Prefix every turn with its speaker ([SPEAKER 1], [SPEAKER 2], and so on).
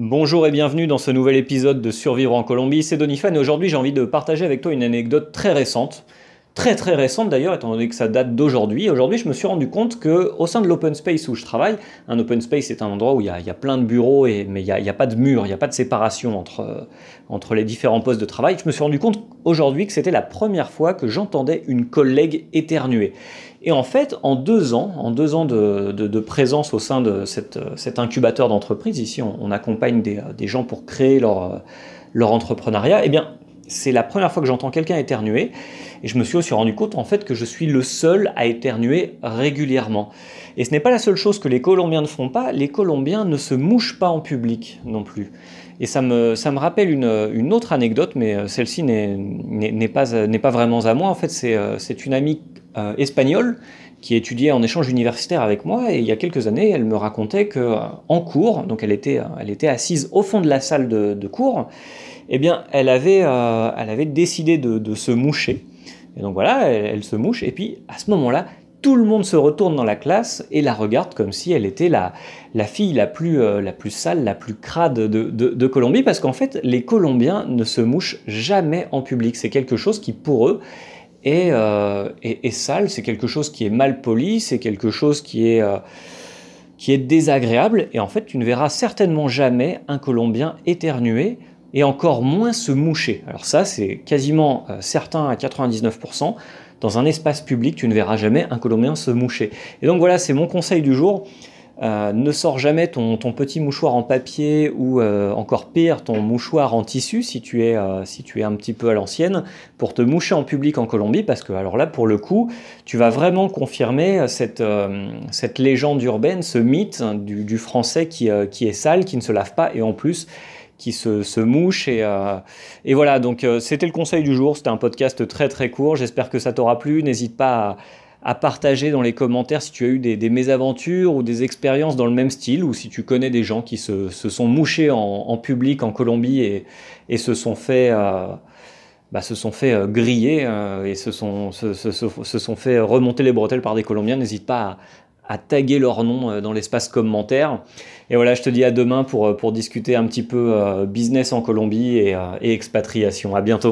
[SPEAKER 1] Bonjour et bienvenue dans ce nouvel épisode de Survivre en Colombie, c'est Donifan et aujourd'hui j'ai envie de partager avec toi une anecdote très récente, très très récente d'ailleurs étant donné que ça date d'aujourd'hui. Aujourd'hui je me suis rendu compte que au sein de l'open space où je travaille, un open space c'est un endroit où il y a, plein de bureaux et, mais il n'y a, pas de mur, il n'y a pas de séparation entre, entre les différents postes de travail. Je me suis rendu compte aujourd'hui que c'était la première fois que j'entendais une collègue éternuer. Et en fait, en deux ans, en deux ans de, présence au sein de cet incubateur d'entreprise, ici on, accompagne des, gens pour créer leur, leur entrepreneuriat, eh bien c'est la première fois que j'entends quelqu'un éternuer. Et je me suis aussi rendu compte en fait que je suis le seul à éternuer régulièrement. Et ce n'est pas la seule chose que les Colombiens ne font pas, les Colombiens ne se mouchent pas en public non plus. Et ça me, ça me rappelle une, une autre anecdote, mais celle-ci n'est pas, pas vraiment à moi. En fait, c'est une amie euh, espagnole qui étudiait en échange universitaire avec moi et il y a quelques années, elle me racontait que euh, en cours, donc elle était, elle était assise au fond de la salle de, cours, eh bien, elle avait, euh, elle avait décidé de, se moucher. Et donc voilà, elle, se mouche. Et puis à ce moment-là, tout le monde se retourne dans la classe et la regarde comme si elle était la, la fille la plus, la plus sale, la plus crade de, de Colombie, parce qu'en fait, les Colombiens ne se mouchent jamais en public. C'est quelque chose qui, pour eux, euh, et, sale, c'est quelque chose qui est mal poli, c'est quelque chose qui est, euh, qui est désagréable, et en fait tu ne verras certainement jamais un Colombien éternuer, et encore moins se moucher. Alors ça c'est quasiment euh, certain à 99%, dans un espace public tu ne verras jamais un Colombien se moucher. Et donc voilà, c'est mon conseil du jour. Euh, ne sors jamais ton, petit mouchoir en papier ou euh, encore pire ton mouchoir en tissu si tu es, si tu es un petit peu à l'ancienne pour te moucher en public en Colombie parce que alors là pour le coup tu vas vraiment confirmer cette, cette légende urbaine, ce mythe du, français qui, qui, est sale, qui ne se lave pas et en plus qui se, se mouche et, et voilà. Donc c'était le conseil du jour, c'était un podcast très très court, j'espère que ça t'aura plu, n'hésite pas à à partager dans les commentaires si tu as eu des, mésaventures ou des expériences dans le même style, ou si tu connais des gens qui se, sont mouchés en, public en Colombie et, se sont fait, euh, bah, se sont fait euh, griller euh, et se sont, se, sont fait remonter les bretelles par des Colombiens. N'hésite pas à, taguer leur nom dans l'espace commentaire. Et voilà, je te dis à demain pour, pour discuter un petit peu business en Colombie et, et expatriation. À bientôt.